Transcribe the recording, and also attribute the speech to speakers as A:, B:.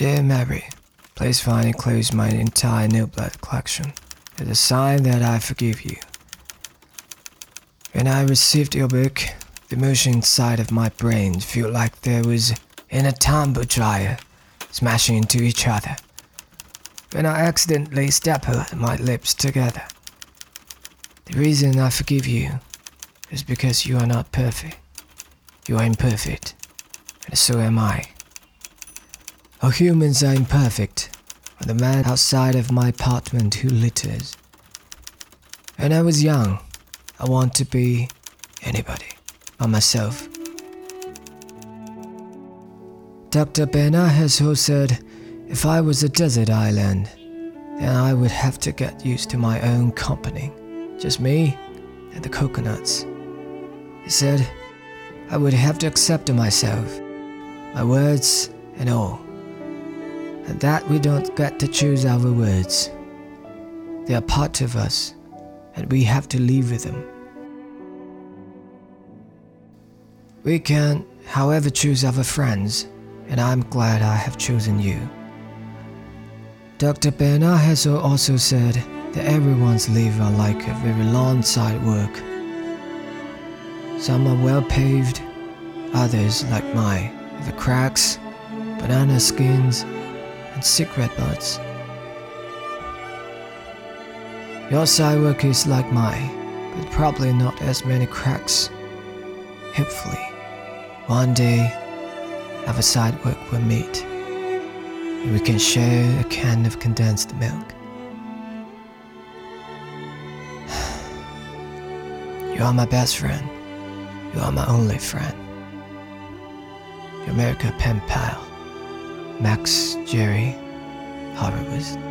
A: Dear Mary, please find and close my entire Noblet collection. It's a sign that I forgive you. When I received your book, the motion inside of my brain felt like there was in a tumble dryer smashing into each other. When I accidentally stapled my lips together. The reason I forgive you is because you are not perfect. You are imperfect, and so am I. Humans are imperfect. I'm the man outside of my apartment who litters. When I was young, I want to be anybody but myself. Dr. Bernard Hazelhof said if I was a desert island, then I would have to get used to my own company. Just me and the coconuts. He said I would have to accept myself, my words and all. And that we don't get to choose our words. They are part of us, and we have to live with them. We can, however, choose our friends, and I'm glad I have chosen you. Dr. Bernard Hazelhof said that everyone's lives are like a very long sidewalk. Some are well paved, others, like mine, have cracks, banana skins, and cigarette butts. Your sidewalk is like mine, but probably not as many cracks. Hopefully, one day, our sidewalk will meet, and we can share a can of condensed milk. You are my best friend. You are my only friend. Your America pen pal, Max Jerry Horowitz.